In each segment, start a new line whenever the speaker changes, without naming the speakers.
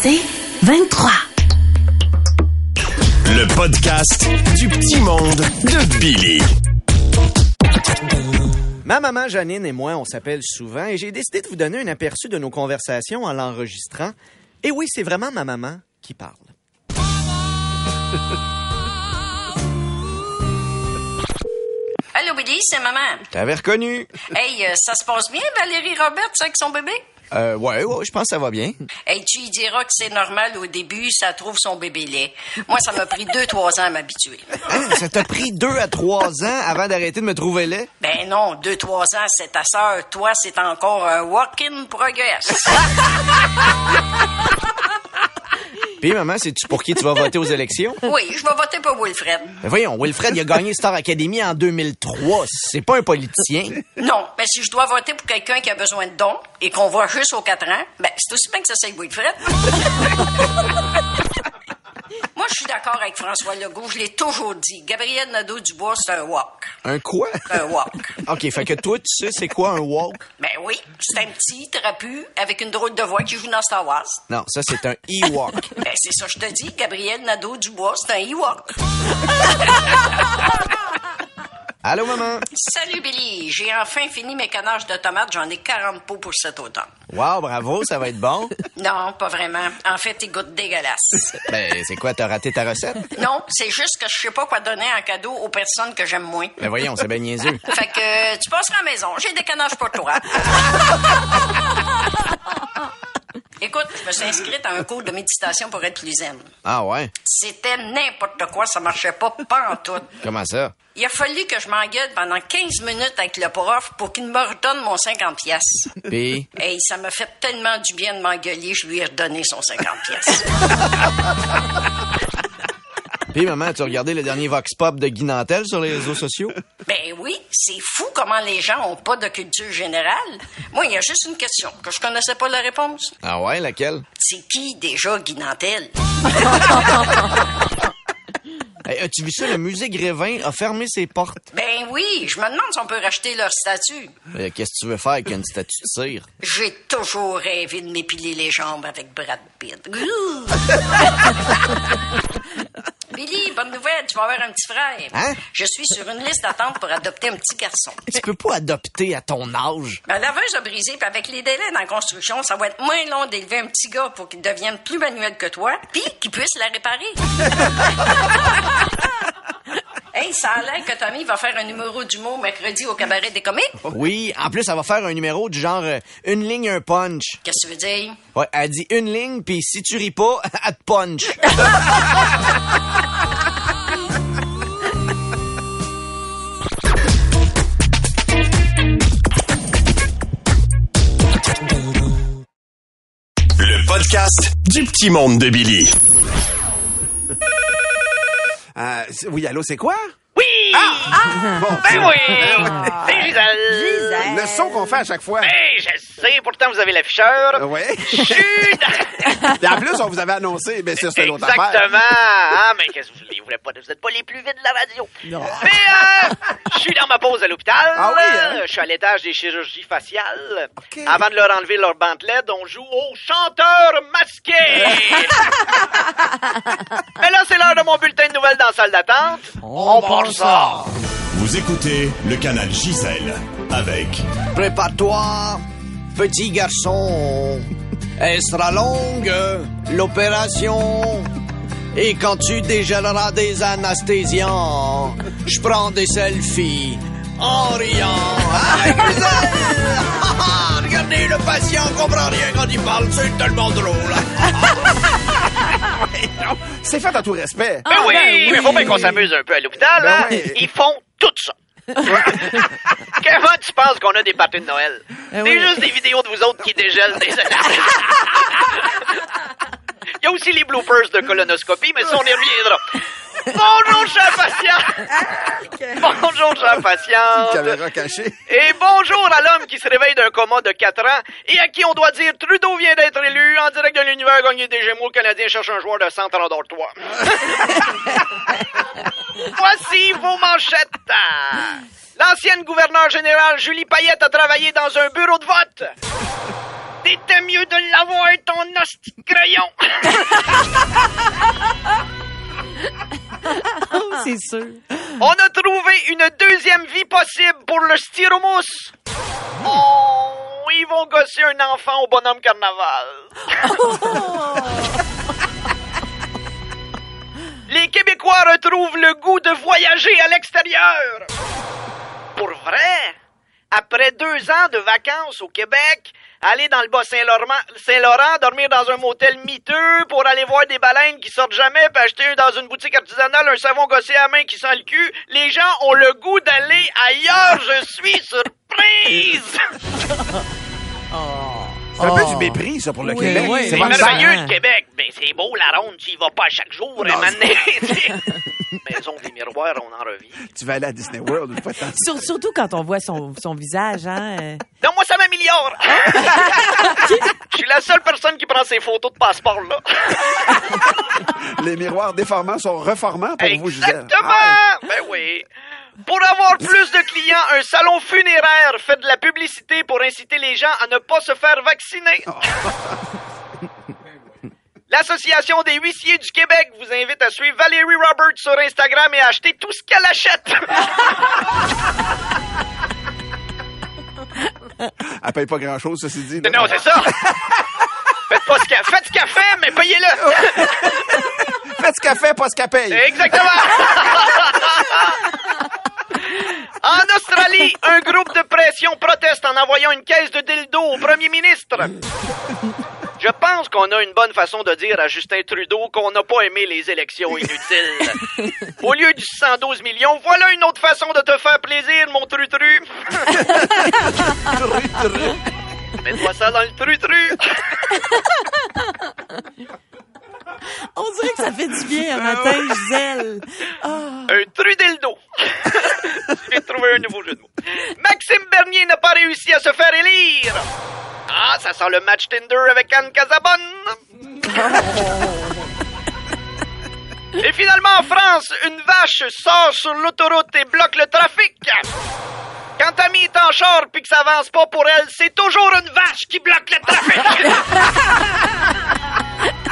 C'est 23.
Le podcast du petit monde de Billy.
Ma maman Janine et moi, on s'appelle souvent et j'ai décidé de vous donner un aperçu de nos conversations en l'enregistrant. Et oui, c'est vraiment ma maman qui parle.
Allô, Billy, c'est maman.
T'avais reconnu?
Hey, euh, ça se passe bien, Valérie Roberts, avec son bébé?
Euh, ouais, ouais, je pense que ça va bien.
Hey, tu diras que c'est normal au début, ça trouve son bébé laid. Moi, ça m'a pris deux, trois ans à m'habituer.
Hein, ça t'a pris deux à trois ans avant d'arrêter de me trouver laid?
Ben non, deux, trois ans, c'est ta sœur. Toi, c'est encore un work in progress.
Puis, maman, sais-tu pour qui tu vas voter aux élections?
Oui, je vais voter pour Wilfred.
Ben voyons, Wilfred, il a gagné Star Academy en 2003. C'est pas un politicien.
Non, mais si je dois voter pour quelqu'un qui a besoin de dons et qu'on voit juste aux quatre ans, ben c'est aussi bien que ça c'est Wilfred. Je suis d'accord avec François Legault, je l'ai toujours dit. Gabriel Nadeau-Dubois, c'est un walk.
Un quoi?
Un walk.
OK, fait que toi, tu sais c'est quoi un walk?
Ben oui, c'est un petit trapu avec une drôle de voix qui joue dans Star Wars.
Non, ça, c'est un e-walk.
Ben c'est ça, je te dis, Gabriel Nadeau-Dubois, c'est un Ewok.
Allô, maman?
Salut Billy, j'ai enfin fini mes canages de tomates, j'en ai 40 pots pour cet automne.
Wow, bravo, ça va être bon.
Non, pas vraiment. En fait, ils goûtent dégueulasse.
Ben, c'est quoi, t'as raté ta recette?
Non, c'est juste que je sais pas quoi donner en cadeau aux personnes que j'aime moins.
Ben voyons, c'est bien niaiseux.
Fait que euh, tu passeras à la maison, j'ai des canages pour toi. Écoute, je me suis inscrite à un cours de méditation pour être plus zen.
Ah ouais?
C'était n'importe quoi, ça marchait pas, pas en tout.
Comment ça?
Il a fallu que je m'engueule pendant 15 minutes avec le prof pour qu'il me redonne mon 50 pièces.
Puis,
Hey, ça m'a fait tellement du bien de m'engueuler, je lui ai redonné son 50 pièces.
puis maman, tu regardé le dernier Vox Pop de Guy Nantel sur les réseaux sociaux?
Ben oui, c'est fou comment les gens ont pas de culture générale. Moi, il y a juste une question que je connaissais pas la réponse.
Ah ouais, laquelle?
C'est qui déjà Guy Nantel?
Hey, As-tu vu ça? Le musée Grévin a fermé ses portes.
Ben oui, je me demande si on peut racheter leur statue.
Euh, Qu'est-ce que tu veux faire avec une statue de cire?
J'ai toujours rêvé de m'épiler les jambes avec Brad Pitt. Bonne nouvelle, tu vas avoir un petit frère.
Hein?
Je suis sur une liste d'attente pour adopter un petit garçon.
Tu peux pas adopter à ton âge.
Ma laveuse a brisé, puis avec les délais dans la construction, ça va être moins long d'élever un petit gars pour qu'il devienne plus manuel que toi, puis qu'il puisse la réparer. hey, ça a l'air que Tommy va faire un numéro d'humour mercredi au cabaret des comiques.
Oui, en plus, elle va faire un numéro du genre euh, une ligne, un punch.
Qu'est-ce que tu veux dire?
Ouais, elle dit une ligne, puis si tu ris pas, elle te punch.
Podcast du petit monde de Billy.
Euh, oui, allô, c'est quoi?
Oui!
Bon,
Ben oui! C'est Gisèle!
Le son qu'on fait à chaque fois.
Ben, pourtant vous avez l'afficheur. Suis dans-
Et en plus, on vous avait annoncé, mais ça, c'est l'autre affaire.
Exactement! Ah, mais qu'est-ce que vous voulez? Vous voulez pas, vous êtes pas les plus vite de la radio. Mais, euh, je suis dans ma pause à l'hôpital.
Ah oui, hein?
Je suis à l'étage des chirurgies faciales. Avant de leur enlever leur bandelette, on joue au chanteur masqué. mais là, c'est l'heure de mon bulletin de nouvelles dans la salle d'attente. On, part ça.
Vous écoutez le canal Gisèle avec
Prépare-toi, petit garçon. Elle sera longue, l'opération. Et quand tu dégèleras des anesthésiants, je prends des selfies en riant. Avec! Ah, ah, Regardez, le patient comprend rien quand il parle, c'est tellement drôle.
C'est fait à tout respect.
Ben oui, mais faut bien qu'on s'amuse un peu à l'hôpital.
Ben
hein?
oui.
Ils font tout ça. Comment tu penses qu'on a des parties de Noël? C'est juste des vidéos de vous autres qui dégèlent des Il y a aussi les bloopers de colonoscopie, mais ça, on y reviendra. Bonjour, chers patients! Bonjour, chers patientes!
Caméra cachée.
Et bonjour à l'homme qui se réveille d'un coma de 4 ans et à qui on doit dire Trudeau vient d'être élu en direct de l'univers gagné des Gémeaux. Le Canadien cherche un joueur de centre endors-toi. Voici vos manchettes. L'ancienne gouverneure générale Julie Payette a travaillé dans un bureau de vote. C'était mieux de l'avoir ton hostie de crayon.
Oh, c'est sûr.
On a trouvé une deuxième vie possible pour le styromousse. Oh, ils vont gosser un enfant au bonhomme carnaval. Les Québécois retrouvent le goût de voyager à l'extérieur. Pour vrai? Après deux ans de vacances au Québec, aller dans le Bas-Saint-Laurent, Saint-Laurent, dormir dans un motel miteux pour aller voir des baleines qui sortent jamais, puis acheter dans une boutique artisanale un savon gossé à main qui sent le cul, les gens ont le goût d'aller ailleurs. Je suis surprise!
C'est un peu
Oh.
du mépris, ça, pour le
Oui,
Québec.
oui,
c'est
merveilleux le Québec. Mais c'est beau la ronde, tu y vas pas à chaque jour. Maison des miroirs, on en revient.
Tu vas aller à Disney World une fois de temps.
Sur- surtout quand on voit son, son visage, hein. euh.
Non, moi, ça m'améliore. Je suis la seule personne qui prend ces photos de passeport, là.
Les miroirs déformants sont reformants pour vous, Gisèle.
Exactement!
Ah,
Ben oui. Pour avoir plus de clients, un salon funéraire fait de la publicité pour inciter les gens à ne pas se faire vacciner. L'Association des huissiers du Québec vous invite à suivre Valérie Roberts sur Instagram et à acheter tout ce qu'elle achète.
Elle paye pas grand-chose, ceci dit. là.
non, c'est ça. Faites, pas ce qu'elle- faites ce qu'elle fait, mais payez-le.
Faites ce qu'elle fait, pas ce qu'elle paye.
Exactement. Australie, un groupe de pression proteste en envoyant une caisse de dildo au premier ministre. Je pense qu'on a une bonne façon de dire à Justin Trudeau qu'on n'a pas aimé les élections inutiles. Au lieu du 112 millions, voilà une autre façon de te faire plaisir, mon trutru. Mets-toi ça dans le trutru.
On dirait que ça fait du bien un matin, Gisèle. Ah.
Un trudildo. J'ai trouvé un nouveau jeu de mots. Maxime Bernier n'a pas réussi à se faire élire. Ah, ça sent le match Tinder avec Anne Casabonne. Et finalement, en France, une vache sort sur l'autoroute et bloque le trafic. Quand Tammy est en char puis que ça avance pas pour elle, c'est toujours une vache qui bloque le trafic.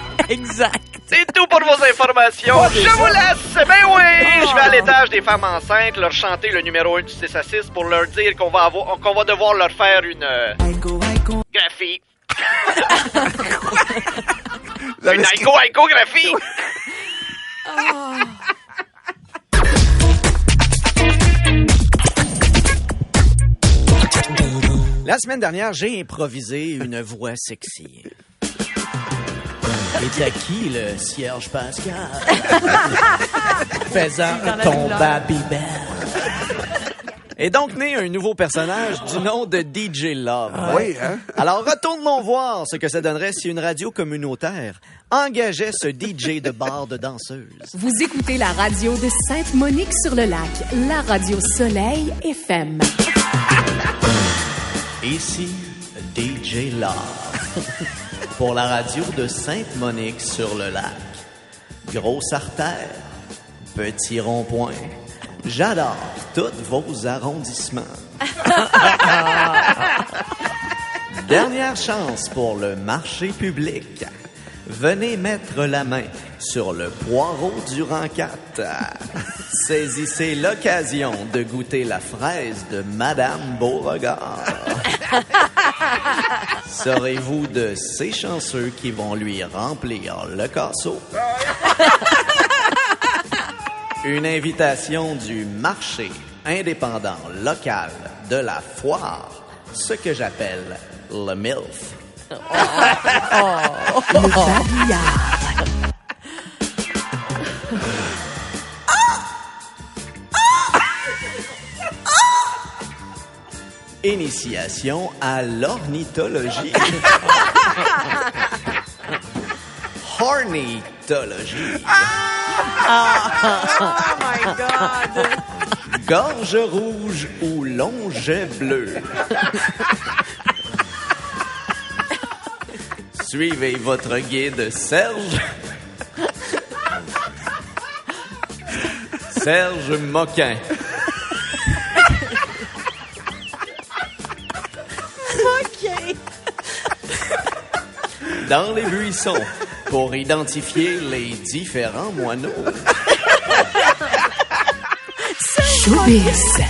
Exact.
C'est tout pour vos informations. Je vous laisse. Ben oui, je vais à l'étage des femmes enceintes leur chanter le numéro 1 du 6 à 6 pour leur dire qu'on va avoir, qu'on va devoir leur faire une euh, graphie. Une
scri-
aiko aiko graphie.
La semaine dernière, j'ai improvisé une voix sexy. Et à qui le cierge Pascal? Faisant ton. Babybel. Et donc né un nouveau personnage du nom de DJ Love.
Oui, hein?
Alors retournons voir ce que ça donnerait si une radio communautaire engageait ce DJ de bar de danseuse.
Vous écoutez la radio de Sainte-Monique-sur-le-Lac, la radio Soleil FM.
Ici, DJ Love. Pour la radio de Sainte-Monique sur le lac. Grosse artère, petit rond-point. J'adore tous vos arrondissements. Dernière chance pour le marché public. Venez mettre la main sur le poireau du 4. Saisissez l'occasion de goûter la fraise de Madame Beauregard. Serez-vous de ces chanceux qui vont lui remplir le casseau? Une invitation du marché indépendant local de la foire, ce que j'appelle le MILF.
Le
Initiation à l'ornithologie. Hornithologie.
Oh my God.
Gorge rouge ou longet bleu. Suivez votre guide Serge. Serge Moquin. Dans les buissons pour identifier les différents moineaux.
Showbiz.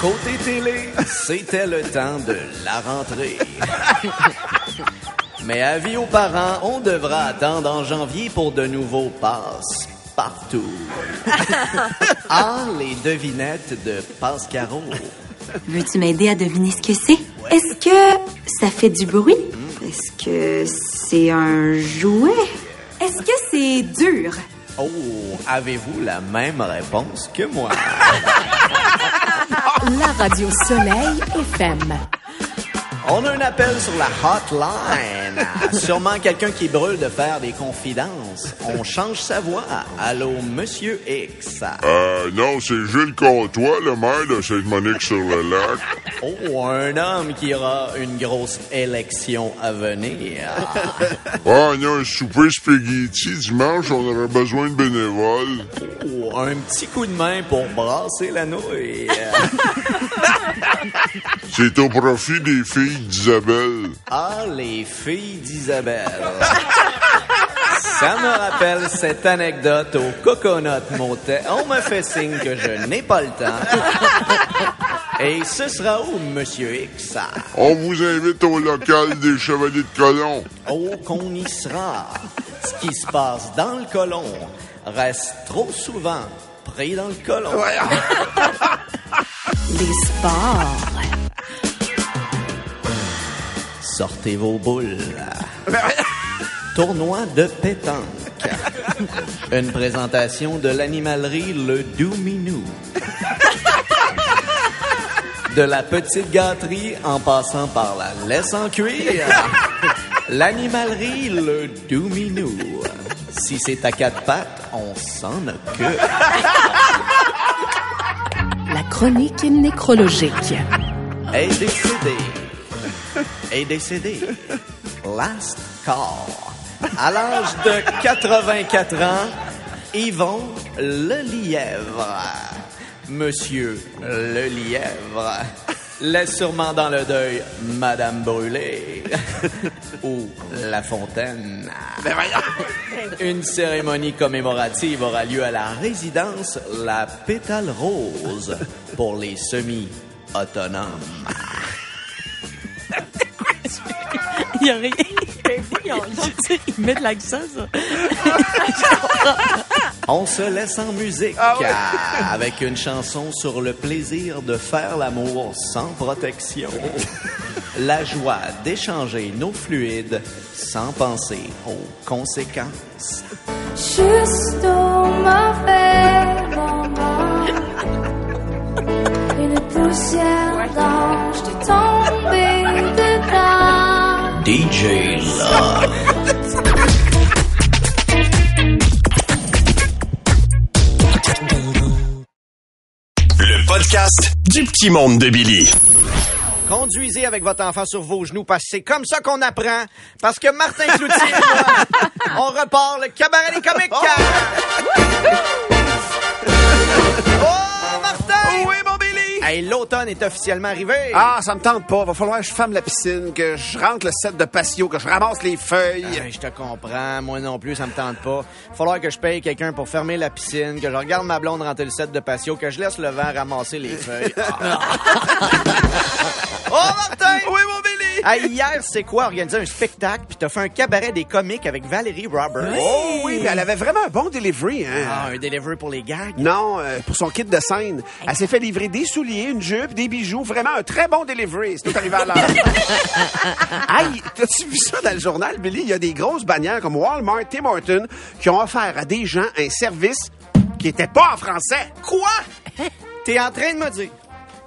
Côté télé, c'était le temps de la rentrée. Mais avis aux parents, on devra attendre en janvier pour de nouveaux passes partout. Ah, les devinettes de Pascaro.
Veux-tu m'aider à deviner ce que c'est? Est-ce que ça fait du bruit? Est-ce que c'est un jouet? Est-ce que c'est dur?
Oh, avez-vous la même réponse que moi?
La radio Soleil FM.
On a un appel sur la hotline. Sûrement quelqu'un qui brûle de faire des confidences. On change sa voix. Allô, Monsieur X.
Euh, non, c'est Gilles Comtois, le maire de Sainte-Monique-sur-le-Lac.
Oh, un homme qui aura une grosse élection à venir.
Ah, on a un souper spaghetti dimanche, on aurait besoin de bénévoles.
Oh, un petit coup de main pour brasser la nouille.
C'est au profit des filles d'Isabelle.
Ah, les filles d'Isabelle. Ça me rappelle cette anecdote au Coconut Motel. On me fait signe que je n'ai pas le temps. Et ce sera où, Monsieur X?
On vous invite au local des Chevaliers de Colomb.
Oh, qu'on y sera. Ce qui se passe dans le colon reste trop souvent pris dans le colon.
Les sports.
Sortez vos boules. Tournoi de pétanque. Une présentation de l'animalerie Le Douminou. De la petite gâterie en passant par la laisse en cuir. L'animalerie Le Douminou. Si c'est à quatre pattes, on s'en occupe.
La chronique nécrologique.
est décédé. Est décédé. Last call. À l'âge de 84 ans, Yvon Le Lièvre. Monsieur Le Lièvre laisse sûrement dans le deuil Madame Brûlée ou La Fontaine. Une cérémonie commémorative aura lieu à la résidence La Pétale Rose pour les semi-autonomes.
Il y a rien. Il met de l'accent, ça.
On se laisse en musique avec une chanson sur le plaisir de faire l'amour sans protection. La joie d'échanger nos fluides sans penser aux conséquences.
Juste au mauvais moment. Une poussière d'ange t'est tombée dedans.
DJ Love.
Du petit monde de Billy.
Conduisez avec votre enfant sur vos genoux parce que c'est comme ça qu'on apprend. Parce que Martin Cloutier et moi, on repart le cabaret des comiques. Oh, Martin!
Oui!
Hey, l'automne est officiellement arrivé.
Ah, ça me tente pas. Va falloir que je ferme la piscine, que je rentre le set de patio, que je ramasse les feuilles.
Ah, je te comprends. Moi non plus, ça me tente pas. Falloir que je paye quelqu'un pour fermer la piscine, que je regarde ma blonde rentrer le set de patio, que je laisse le vent ramasser les feuilles. Ah. oh, Martin!
Oui, mon Billy!
Hey, hier, c'est quoi? Organiser un spectacle, puis t'as fait un cabaret des comiques avec Valérie Roberts.
Oh oui, mais elle avait vraiment un bon delivery, hein?
Ah, un delivery pour les gags.
Non, euh, pour son kit de scène. Elle s'est fait livrer des souliers, une jupe, des bijoux. Vraiment un très bon delivery. C'est tout arrivé à l'heure. hey, t'as-tu vu ça dans le journal, Billy? Il y a des grosses bannières comme Walmart, Tim Hortons qui ont offert à des gens un service qui était pas en français.
Quoi? T'es en train de me dire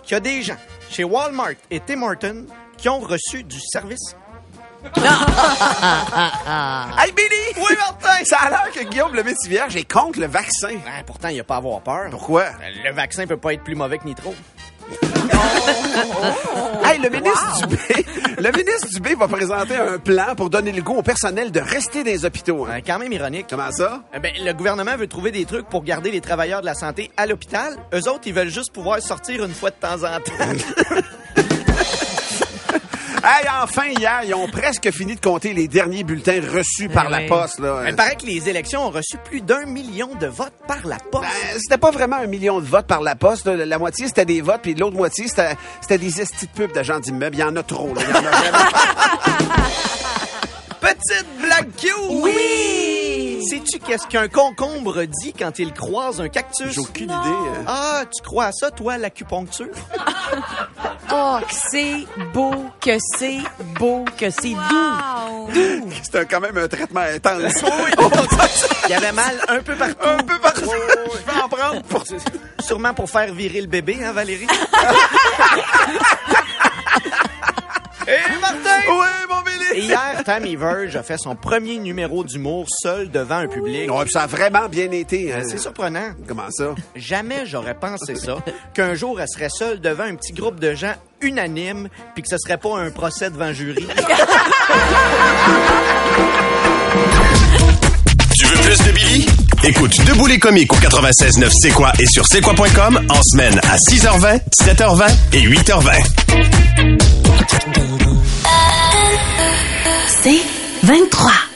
qu'il y a des gens chez Walmart et Tim Hortons qui ont reçu du service?
Hey, Billy!
Oui, Martin!
Ça a l'air que Guillaume le Métivierge est contre le vaccin.
Pourtant, il n'y a pas à avoir peur.
Pourquoi?
Le vaccin peut pas être plus mauvais que Nitro.
Hey, le ministre Dubé, le ministre Dubé va présenter un plan pour donner le goût au personnel de rester dans les hôpitaux. hein.
Quand même ironique.
Comment ça?
Eh Ben, le gouvernement veut trouver des trucs pour garder les travailleurs de la santé à l'hôpital. Eux autres, ils veulent juste pouvoir sortir une fois de temps en temps.
Hey, enfin, hier, ils ont presque fini de compter les derniers bulletins reçus par la
oui.
poste. Là.
Il paraît que les élections ont reçu plus d'un million de votes par la poste.
Ben, c'était pas vraiment un million de votes par la poste. là. La moitié, c'était des votes, puis l'autre moitié, c'était c'était des estis de pubs d'agents d'immeubles. Il y en a trop. Là. Il y en a vraiment.
Petite blague cute!
Oui!
Sais-tu qu'est-ce qu'un concombre dit quand il croise un cactus?
J'ai aucune idée. euh.
Ah, tu crois à ça, toi, l'acupuncture?
Oh, que c'est beau, que c'est beau, que c'est doux.
C'était quand même un traitement intense.
Il y avait mal un peu partout.
un peu partout. Je vais en prendre pour...
Sûrement pour faire virer le bébé, hein, Valérie? Et Martin!
Oui,
Et hier, Tammy Verge a fait son premier numéro d'humour seul devant un public.
Ouais, puis ça a vraiment bien été. hein.
C'est surprenant.
Comment ça?
Jamais j'aurais pensé ça, qu'un jour elle serait seule devant un petit groupe de gens unanimes, puis que ce serait pas un procès devant jury.
Tu veux plus de Billy? Écoute Debout les comiques au 96.9 C'est quoi et sur c'est quoi.com en semaine à 6h20, 7h20 et 8h20.
C'est 23.